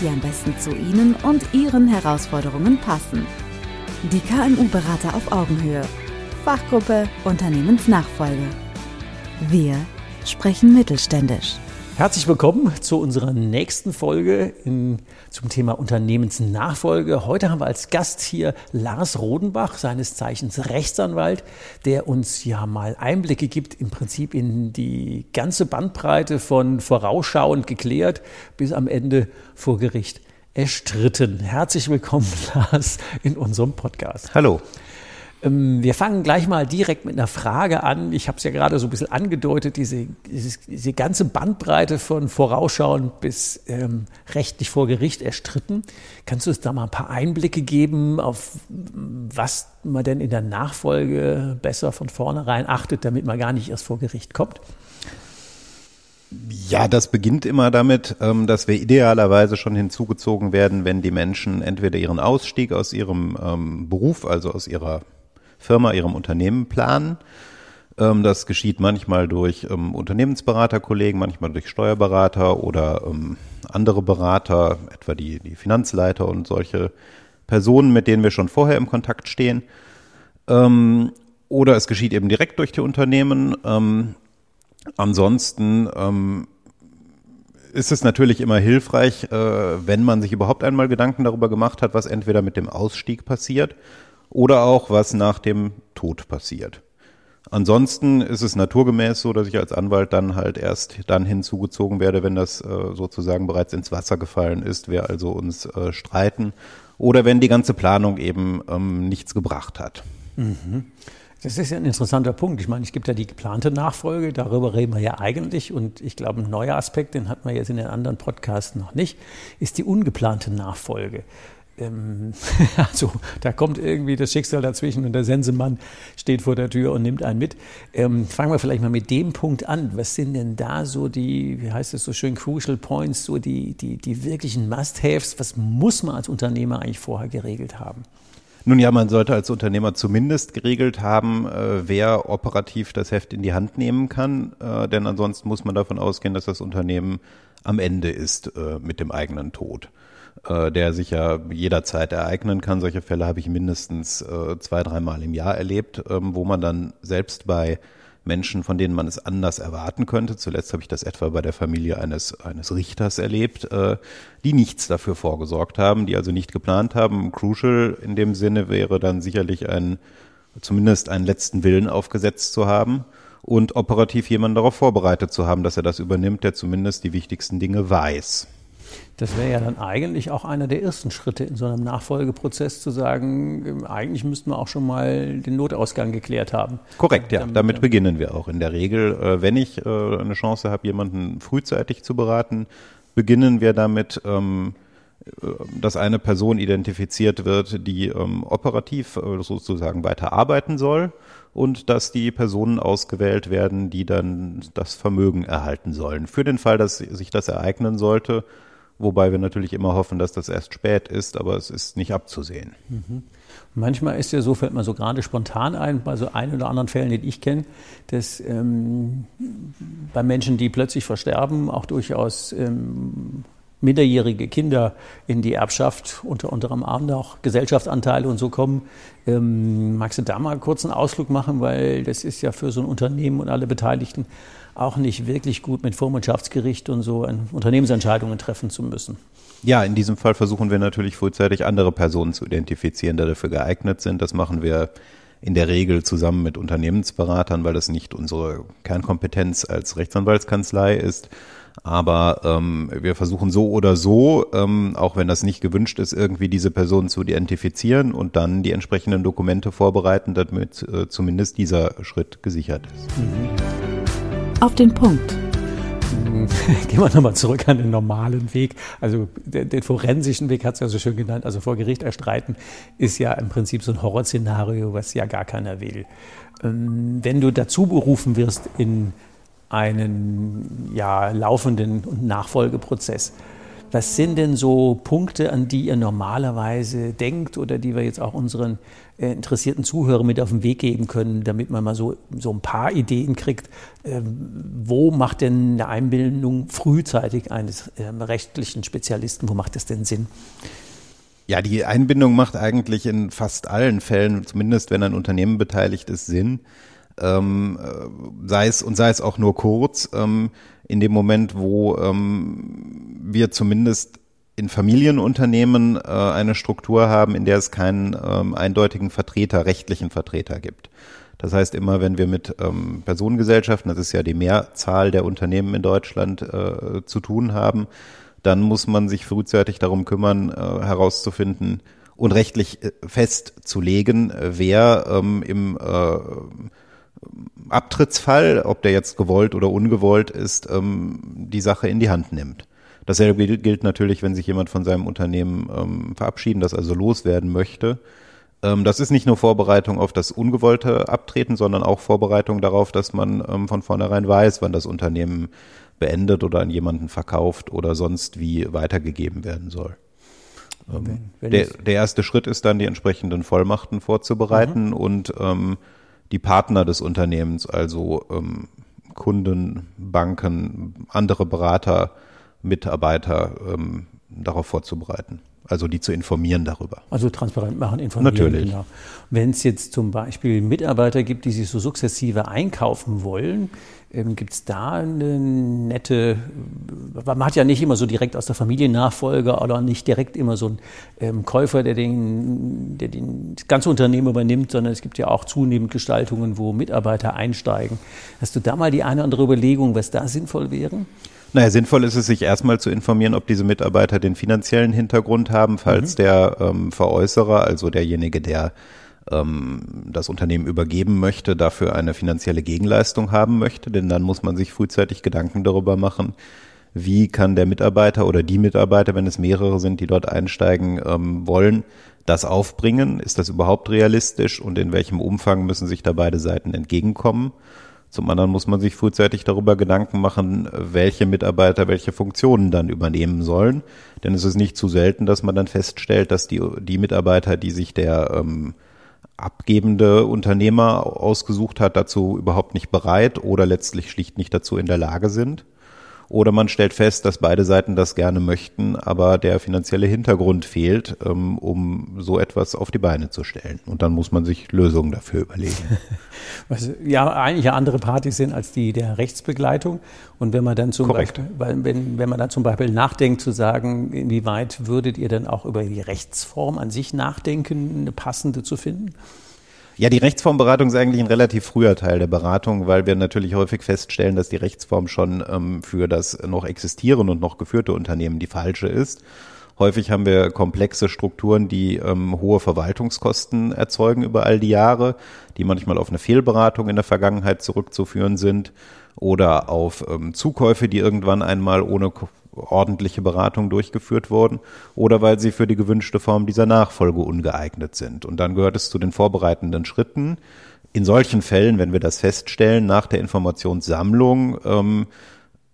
die am besten zu Ihnen und Ihren Herausforderungen passen. Die KMU-Berater auf Augenhöhe. Fachgruppe Unternehmensnachfolge. Wir sprechen mittelständisch. Herzlich willkommen zu unserer nächsten Folge in, zum Thema Unternehmensnachfolge. Heute haben wir als Gast hier Lars Rodenbach, seines Zeichens Rechtsanwalt, der uns ja mal Einblicke gibt im Prinzip in die ganze Bandbreite von vorausschauend geklärt bis am Ende vor Gericht erstritten. Herzlich willkommen, Lars, in unserem Podcast. Hallo. Ähm, wir fangen gleich mal direkt mit einer Frage an. Ich habe es ja gerade so ein bisschen angedeutet, diese, diese, ganze Bandbreite von Vorausschauen bis ähm, rechtlich vor Gericht erstritten. Kannst du uns da mal ein paar Einblicke geben, auf was man denn in der Nachfolge besser von vornherein achtet, damit man gar nicht erst vor Gericht kommt? Ja, das beginnt immer damit, ähm, dass wir idealerweise schon hinzugezogen werden, wenn die Menschen entweder ihren Ausstieg aus ihrem ähm, Beruf, also aus ihrer Firma, ihrem Unternehmen planen. Ähm, das geschieht manchmal durch ähm, Unternehmensberaterkollegen, manchmal durch Steuerberater oder ähm, andere Berater, etwa die, die Finanzleiter und solche Personen, mit denen wir schon vorher im Kontakt stehen. Oder es geschieht eben direkt durch die Unternehmen. Ansonsten ist es natürlich immer hilfreich, äh, wenn man sich überhaupt einmal Gedanken darüber gemacht hat, was entweder mit dem Ausstieg passiert oder auch was nach dem Tod passiert. Ansonsten ist es naturgemäß so, dass ich als Anwalt dann halt erst dann hinzugezogen werde, wenn das äh, sozusagen bereits ins Wasser gefallen ist, wir also uns äh, streiten oder wenn die ganze Planung eben ähm, nichts gebracht hat. Mhm. Das ist ja ein interessanter Punkt. Ich meine, es gibt ja die geplante Nachfolge, darüber reden wir ja eigentlich. Und ich glaube, ein neuer Aspekt, den hat man jetzt in den anderen Podcasts noch nicht, ist die ungeplante Nachfolge ähm, also da kommt irgendwie das Schicksal dazwischen und der Sensemann steht vor der Tür und nimmt einen mit. Ähm, fangen wir vielleicht mal mit dem Punkt an. Was sind denn da so die, wie heißt es so schön, Crucial Points, so die, die, die wirklichen Must-Haves? Was muss man als Unternehmer eigentlich vorher geregelt haben? Nun ja, man sollte als Unternehmer zumindest geregelt haben, äh, wer operativ das Heft in die Hand nehmen kann, äh, denn ansonsten muss man davon ausgehen, dass das Unternehmen am Ende ist äh, mit dem eigenen Tod äh, der sich ja jederzeit ereignen kann. Solche Fälle habe ich mindestens äh, zwei, dreimal im Jahr erlebt, ähm, wo man dann selbst bei Menschen, von denen man es anders erwarten könnte. Zuletzt habe ich das etwa bei der Familie eines, eines Richters erlebt, äh, die nichts dafür vorgesorgt haben, die also nicht geplant haben. Crucial in dem Sinne wäre dann sicherlich ein, zumindest einen letzten Willen aufgesetzt zu haben und operativ jemanden darauf vorbereitet zu haben, dass er das übernimmt, der zumindest die wichtigsten Dinge weiß. Das wäre ja dann eigentlich auch einer der ersten Schritte in so einem Nachfolgeprozess zu sagen, eigentlich müssten wir auch schon mal den Notausgang geklärt haben. Korrekt, ja. Damit, damit beginnen wir auch in der Regel. Äh, wenn ich äh, eine Chance habe, jemanden frühzeitig zu beraten, beginnen wir damit, ähm, äh, dass eine Person identifiziert wird, die ähm, operativ sozusagen weiter arbeiten soll und dass die Personen ausgewählt werden, die dann das Vermögen erhalten sollen. Für den Fall, dass sich das ereignen sollte, wobei wir natürlich immer hoffen, dass das erst spät ist, aber es ist nicht abzusehen. Mhm. Manchmal ist ja so, fällt mir so gerade spontan ein, bei so ein oder anderen Fällen, die ich kenne, dass ähm, bei Menschen, die plötzlich versterben, auch durchaus ähm, minderjährige Kinder in die Erbschaft, unter anderem auch Gesellschaftsanteile und so kommen. Ähm, magst du da mal kurz einen Ausflug machen, weil das ist ja für so ein Unternehmen und alle Beteiligten auch nicht wirklich gut mit Vormundschaftsgericht und so Unternehmensentscheidungen treffen zu müssen. Ja, in diesem Fall versuchen wir natürlich frühzeitig andere Personen zu identifizieren, die dafür geeignet sind. Das machen wir in der Regel zusammen mit Unternehmensberatern, weil das nicht unsere Kernkompetenz als Rechtsanwaltskanzlei ist. Aber ähm, wir versuchen so oder so, ähm, auch wenn das nicht gewünscht ist, irgendwie diese Personen zu identifizieren und dann die entsprechenden Dokumente vorbereiten, damit äh, zumindest dieser Schritt gesichert ist. Mhm. Auf den Punkt. Gehen wir nochmal zurück an den normalen Weg. Also den, den forensischen Weg hat es ja so schön genannt. Also vor Gericht erstreiten ist ja im Prinzip so ein Horrorszenario, was ja gar keiner will. Ähm, wenn du dazu berufen wirst in einen ja, laufenden Nachfolgeprozess, was sind denn so Punkte, an die ihr normalerweise denkt oder die wir jetzt auch unseren äh, interessierten Zuhörern mit auf den Weg geben können, damit man mal so, so ein paar Ideen kriegt, äh, wo macht denn eine Einbildung frühzeitig eines äh, rechtlichen Spezialisten, wo macht das denn Sinn? Ja, die Einbindung macht eigentlich in fast allen Fällen, zumindest wenn ein Unternehmen beteiligt ist, Sinn. Ähm, äh, sei es und sei es auch nur kurz. Ähm, in dem Moment, wo ähm, wir zumindest in Familienunternehmen äh, eine Struktur haben, in der es keinen ähm, eindeutigen Vertreter, rechtlichen Vertreter gibt. Das heißt, immer wenn wir mit ähm, Personengesellschaften, das ist ja die Mehrzahl der Unternehmen in Deutschland, äh, zu tun haben, dann muss man sich frühzeitig darum kümmern, äh, herauszufinden und rechtlich äh, festzulegen, wer ähm, im äh, Abtrittsfall, ob der jetzt gewollt oder ungewollt ist, ähm, die Sache in die Hand nimmt. Dasselbe gilt natürlich, wenn sich jemand von seinem Unternehmen ähm, verabschieden, das also loswerden möchte. Ähm, das ist nicht nur Vorbereitung auf das ungewollte Abtreten, sondern auch Vorbereitung darauf, dass man ähm, von vornherein weiß, wann das Unternehmen beendet oder an jemanden verkauft oder sonst wie weitergegeben werden soll. Ähm, wenn, wenn der, der, erste Schritt ist dann, die entsprechenden Vollmachten vorzubereiten mhm. und ähm, die Partner des Unternehmens, also ähm, Kunden, Banken, andere Berater, Mitarbeiter ähm, darauf vorzubereiten. Also die zu informieren darüber. Also transparent machen, informieren. Natürlich. Genau. Wenn es jetzt zum Beispiel Mitarbeiter gibt, die sich so sukzessive einkaufen wollen, ähm, gibt es da eine nette, man hat ja nicht immer so direkt aus der Familiennachfolge oder nicht direkt immer so einen ähm, Käufer, der, den, der den, das ganze Unternehmen übernimmt, sondern es gibt ja auch zunehmend Gestaltungen, wo Mitarbeiter einsteigen. Hast du da mal die eine oder andere Überlegung, was da sinnvoll wäre? Naja, sinnvoll ist es, sich erstmal zu informieren, ob diese Mitarbeiter den finanziellen Hintergrund haben, falls mhm. der ähm, Veräußerer, also derjenige, der ähm, das Unternehmen übergeben möchte, dafür eine finanzielle Gegenleistung haben möchte. Denn dann muss man sich frühzeitig Gedanken darüber machen, wie kann der Mitarbeiter oder die Mitarbeiter, wenn es mehrere sind, die dort einsteigen ähm, wollen, das aufbringen? Ist das überhaupt realistisch und in welchem Umfang müssen sich da beide Seiten entgegenkommen? Zum anderen muss man sich frühzeitig darüber Gedanken machen, welche Mitarbeiter welche Funktionen dann übernehmen sollen. Denn es ist nicht zu selten, dass man dann feststellt, dass die, die Mitarbeiter, die sich der ähm, abgebende Unternehmer ausgesucht hat, dazu überhaupt nicht bereit oder letztlich schlicht nicht dazu in der Lage sind. Oder man stellt fest, dass beide Seiten das gerne möchten, aber der finanzielle Hintergrund fehlt, ähm, um so etwas auf die Beine zu stellen. Und dann muss man sich Lösungen dafür überlegen. Was ja eigentlich andere Partys sind als die der Rechtsbegleitung. Und wenn man dann zum Korrekt. Beispiel, wenn, wenn man dann zum Beispiel nachdenkt, zu sagen, inwieweit würdet ihr dann auch über die Rechtsform an sich nachdenken, eine passende zu finden? Ja, die Rechtsformberatung ist eigentlich ein relativ früher Teil der Beratung, weil wir natürlich häufig feststellen, dass die Rechtsform schon ähm, für das noch existierende und noch geführte Unternehmen die falsche ist. Häufig haben wir komplexe Strukturen, die ähm, hohe Verwaltungskosten erzeugen über all die Jahre, die manchmal auf eine Fehlberatung in der Vergangenheit zurückzuführen sind oder auf ähm, Zukäufe, die irgendwann einmal ohne ordentliche Beratung durchgeführt wurden oder weil sie für die gewünschte Form dieser Nachfolge ungeeignet sind. Und dann gehört es zu den vorbereitenden Schritten. In solchen Fällen, wenn wir das feststellen, nach der Informationssammlung ähm,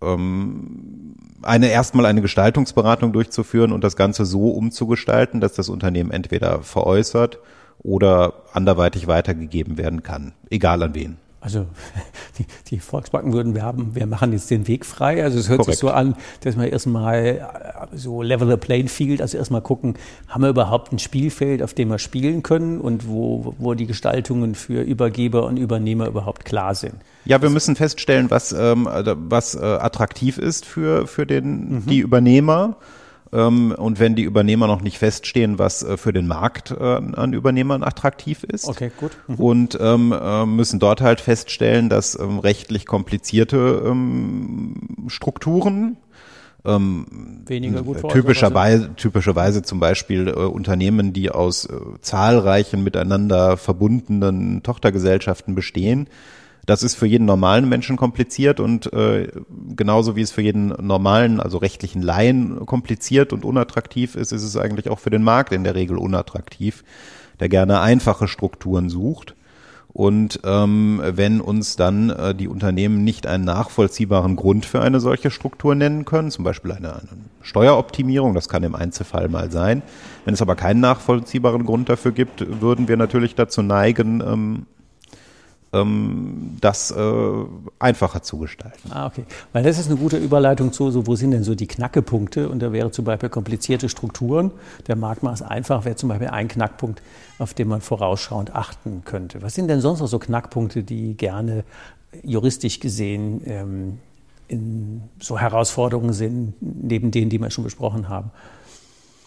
ähm, eine erstmal eine Gestaltungsberatung durchzuführen und das Ganze so umzugestalten, dass das Unternehmen entweder veräußert oder anderweitig weitergegeben werden kann, egal an wen. Also die, die, Volksbanken würden werben, wir machen jetzt den Weg frei. Also es hört Korrekt. sich so an, dass wir erstmal äh, so level the playing field, also erstmal gucken, haben wir überhaupt ein Spielfeld, auf dem wir spielen können und wo, wo die Gestaltungen für Übergeber und Übernehmer überhaupt klar sind. Ja, wir müssen feststellen, was, ähm, was äh, attraktiv ist für, für den, mhm. die Übernehmer ähm, und wenn die Übernehmer noch nicht feststehen, was äh, für den Markt äh, an Übernehmern attraktiv ist. Okay, gut. Mhm. Und ähm, äh, müssen dort halt feststellen, dass ähm, rechtlich komplizierte ähm, Strukturen ähm, weniger gut typischerweise, typischerweise zum Beispiel äh, Unternehmen, die aus äh, zahlreichen miteinander verbundenen Tochtergesellschaften bestehen, Das ist für jeden normalen Menschen kompliziert und äh, genauso wie es für jeden normalen, also rechtlichen Laien kompliziert und unattraktiv ist, ist es eigentlich auch für den Markt in der Regel unattraktiv, der gerne einfache Strukturen sucht. Und ähm, wenn uns dann äh, die Unternehmen nicht einen nachvollziehbaren Grund für eine solche Struktur nennen können, zum Beispiel eine, eine Steueroptimierung, das kann im Einzelfall mal sein. Wenn es aber keinen nachvollziehbaren Grund dafür gibt, würden wir natürlich dazu neigen, ähm, ähm, das äh, einfacher zu gestalten. Ah, okay. Weil das ist eine gute Überleitung zu, so, wo sind denn so die Knackepunkte? Und da wäre zum Beispiel komplizierte Strukturen. Der Marktmaß einfach wäre zum Beispiel ein Knackpunkt, auf den man vorausschauend achten könnte. Was sind denn sonst noch so Knackpunkte, die gerne juristisch gesehen ähm, in so Herausforderungen sind, neben denen, die wir schon besprochen haben?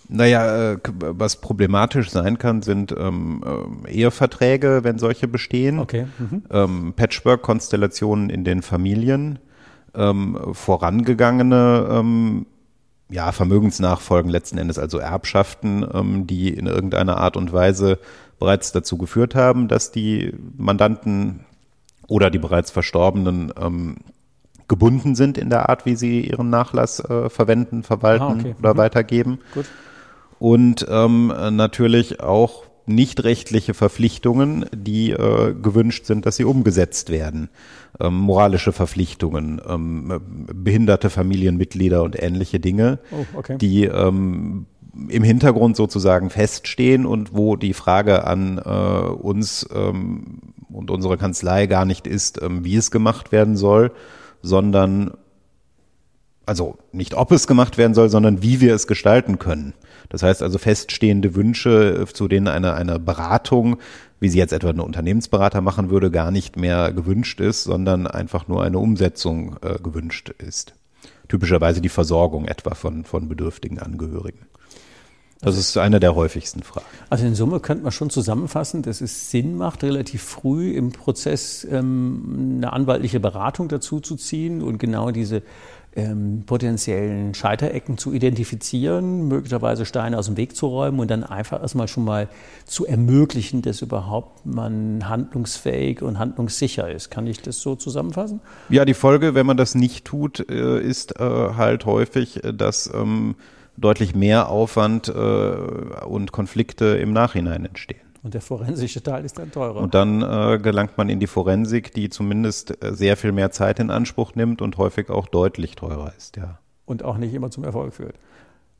Naja, äh, was problematisch sein kann, sind ähm, äh, Eheverträge, wenn solche bestehen. Okay. Mhm. Ähm, Patchwork-Konstellationen in den Familien, ähm, vorangegangene ähm, ja, Vermögensnachfolgen letzten Endes, also Erbschaften, ähm, die in irgendeiner Art und Weise bereits dazu geführt haben, dass die Mandanten oder die bereits Verstorbenen ähm, gebunden sind in der Art, wie sie ihren Nachlass äh, verwenden, verwalten Ah, okay. oder Mhm. weitergeben Gut. Und ähm, natürlich auch nicht rechtliche Verpflichtungen, die äh, gewünscht sind, dass sie umgesetzt werden. Ähm, moralische Verpflichtungen, ähm, behinderte Familienmitglieder und ähnliche Dinge, Oh, okay. die ähm, im Hintergrund sozusagen feststehen und wo die Frage an äh, uns ähm, und unsere Kanzlei gar nicht ist, ähm, wie es gemacht werden soll, sondern also nicht ob es gemacht werden soll, sondern wie wir es gestalten können. Das heißt also feststehende Wünsche, äh, zu denen eine, eine Beratung, wie sie jetzt etwa ein Unternehmensberater machen würde, gar nicht mehr gewünscht ist, sondern einfach nur eine Umsetzung äh, gewünscht ist. Typischerweise die Versorgung etwa von, von bedürftigen Angehörigen. Das ist eine der häufigsten Fragen. Also in Summe könnte man schon zusammenfassen, dass es Sinn macht, relativ früh im Prozess ähm, eine anwaltliche Beratung dazu zu ziehen und genau diese ähm, potenziellen Scheiterecken zu identifizieren, möglicherweise Steine aus dem Weg zu räumen und dann einfach erstmal schon mal zu ermöglichen, dass überhaupt man handlungsfähig und handlungssicher ist. Kann ich das so zusammenfassen? Ja, die Folge, wenn man das nicht tut, äh, ist äh, halt häufig, äh, dass ähm, deutlich mehr Aufwand und Konflikte im Nachhinein entstehen. Und der forensische Teil ist dann teurer. Und dann äh, gelangt man in die Forensik, die zumindest äh, sehr viel mehr Zeit in Anspruch nimmt und häufig auch deutlich teurer ist, ja. und auch nicht immer zum Erfolg führt.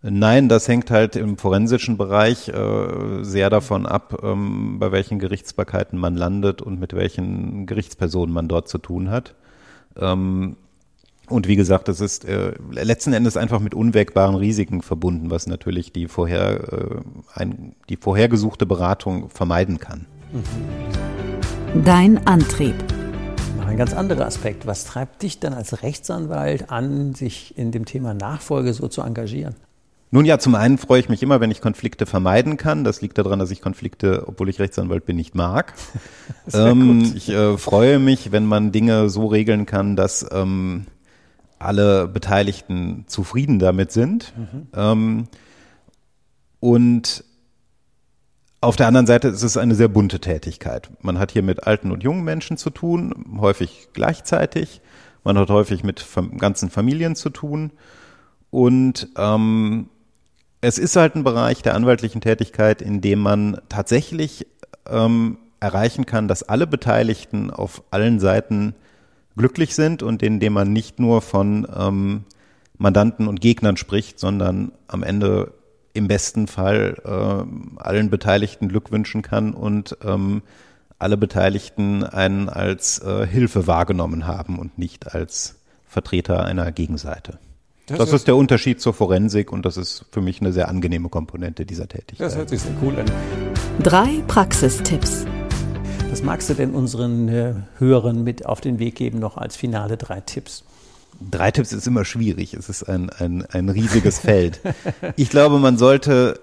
Nein, das hängt halt im forensischen Bereich äh, sehr davon ab, ähm, bei welchen Gerichtsbarkeiten man landet und mit welchen Gerichtspersonen man dort zu tun hat. Ähm, und wie gesagt, das ist äh, letzten Endes einfach mit unwägbaren Risiken verbunden, was natürlich die vorher äh, ein, die vorhergesuchte Beratung vermeiden kann. Dein Antrieb. Noch ein ganz anderer Aspekt. Was treibt dich dann als Rechtsanwalt an, sich in dem Thema Nachfolge so zu engagieren? Nun ja, zum einen freue ich mich immer, wenn ich Konflikte vermeiden kann. Das liegt daran, dass ich Konflikte, obwohl ich Rechtsanwalt bin, nicht mag. Sehr ähm, gut. ich äh, freue mich, wenn man Dinge so regeln kann, dass ähm, alle Beteiligten zufrieden damit sind. Ähm, und auf der anderen Seite ist es eine sehr bunte Tätigkeit. Man hat hier mit alten und jungen Menschen zu tun, häufig gleichzeitig. Man hat häufig mit ganzen Familien zu tun. Und ähm, es ist halt ein Bereich der anwaltlichen Tätigkeit, in dem man tatsächlich ähm, erreichen kann, dass alle Beteiligten auf allen Seiten glücklich sind und in dem man nicht nur von ähm, Mandanten und Gegnern spricht, sondern am Ende im besten Fall ähm, allen Beteiligten Glück wünschen kann und ähm, alle Beteiligten einen als äh, Hilfe wahrgenommen haben und nicht als Vertreter einer Gegenseite. Das, ist der Unterschied zur Forensik und das ist für mich eine sehr angenehme Komponente dieser Tätigkeit. Das hört sich sehr cool an. Drei Praxistipps. Was magst du denn unseren äh, Hörern mit auf den Weg geben, noch als finale drei Tipps? Drei Tipps ist immer schwierig. Es ist ein, ein, ein riesiges Feld. Ich glaube, man sollte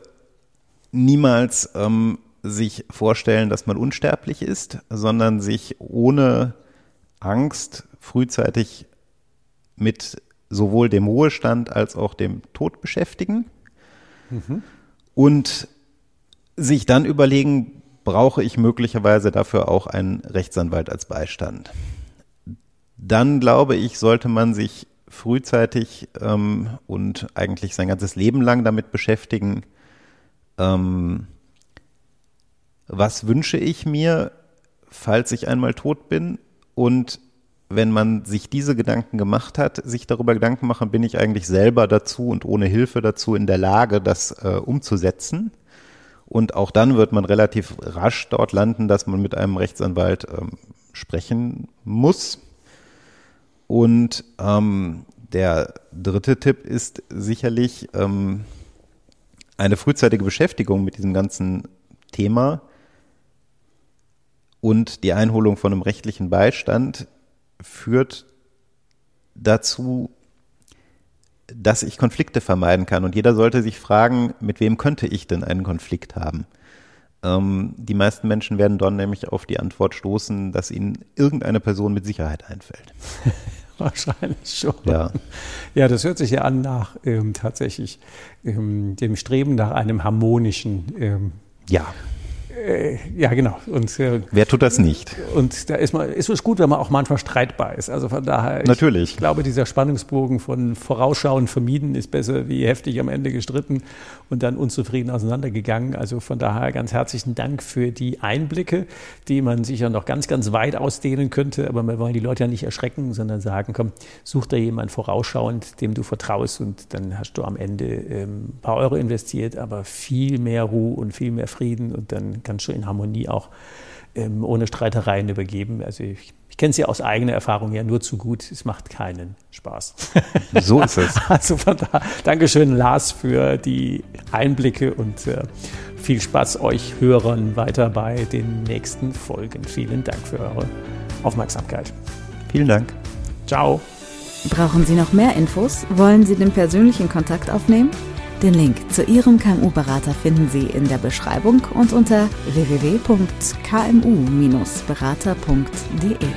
niemals ähm, sich vorstellen, dass man unsterblich ist, sondern sich ohne Angst frühzeitig mit sowohl dem Ruhestand als auch dem Tod beschäftigen und sich dann überlegen, brauche ich möglicherweise dafür auch einen Rechtsanwalt als Beistand. dann glaube ich, sollte man sich frühzeitig ähm, und eigentlich sein ganzes Leben lang damit beschäftigen, ähm, was wünsche ich mir, falls ich einmal tot bin und wenn man sich diese Gedanken gemacht hat, sich darüber Gedanken machen, bin ich eigentlich selber dazu und ohne Hilfe dazu in der Lage, das äh, umzusetzen. Und auch dann wird man relativ rasch dort landen, dass man mit einem Rechtsanwalt ähm, sprechen muss. Und ähm, der dritte Tipp ist sicherlich ähm, eine frühzeitige Beschäftigung mit diesem ganzen Thema und die Einholung von einem rechtlichen Beistand führt dazu, dass ich Konflikte vermeiden kann. Und jeder sollte sich fragen, mit wem könnte ich denn einen Konflikt haben? Ähm, die meisten Menschen werden dann nämlich auf die Antwort stoßen, dass ihnen irgendeine Person mit Sicherheit einfällt. Wahrscheinlich schon. Ja. ja, das hört sich ja an nach ähm, tatsächlich ähm, dem Streben nach einem harmonischen ähm, ja. Äh, ja, genau. Und, äh, Wer tut das nicht? Und da ist, man, ist es gut, wenn man auch manchmal streitbar ist. Also von daher, Natürlich. Ich, glaube, dieser Spannungsbogen von Vorausschauen vermieden ist besser wie heftig am Ende gestritten und dann unzufrieden auseinandergegangen. Also von daher ganz herzlichen Dank für die Einblicke, die man sicher noch ganz, ganz weit ausdehnen könnte. Aber wir wollen die Leute ja nicht erschrecken, sondern sagen, komm, such da jemand vorausschauend, dem du vertraust und dann hast du am Ende ähm, ein paar Euro investiert, aber viel mehr Ruhe und viel mehr Frieden und dann kannst du in Harmonie auch ähm, ohne Streitereien übergeben. Also ich, ich kenne es ja aus eigener Erfahrung ja nur zu gut. Es macht keinen Spaß. So ist es. Also von da, Dankeschön, Lars, für die Einblicke und äh, viel Spaß euch Hörern weiter bei den nächsten Folgen. Vielen Dank für eure Aufmerksamkeit. Vielen Dank. Ciao. Brauchen Sie noch mehr Infos? Wollen Sie den persönlichen Kontakt aufnehmen? Den Link zu Ihrem KMU-Berater finden Sie in der Beschreibung und unter www.kmu-berater.de.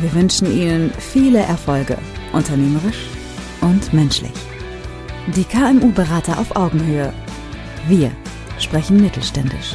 Wir wünschen Ihnen viele Erfolge, unternehmerisch und menschlich. Die KMU-Berater auf Augenhöhe. Wir sprechen mittelständisch.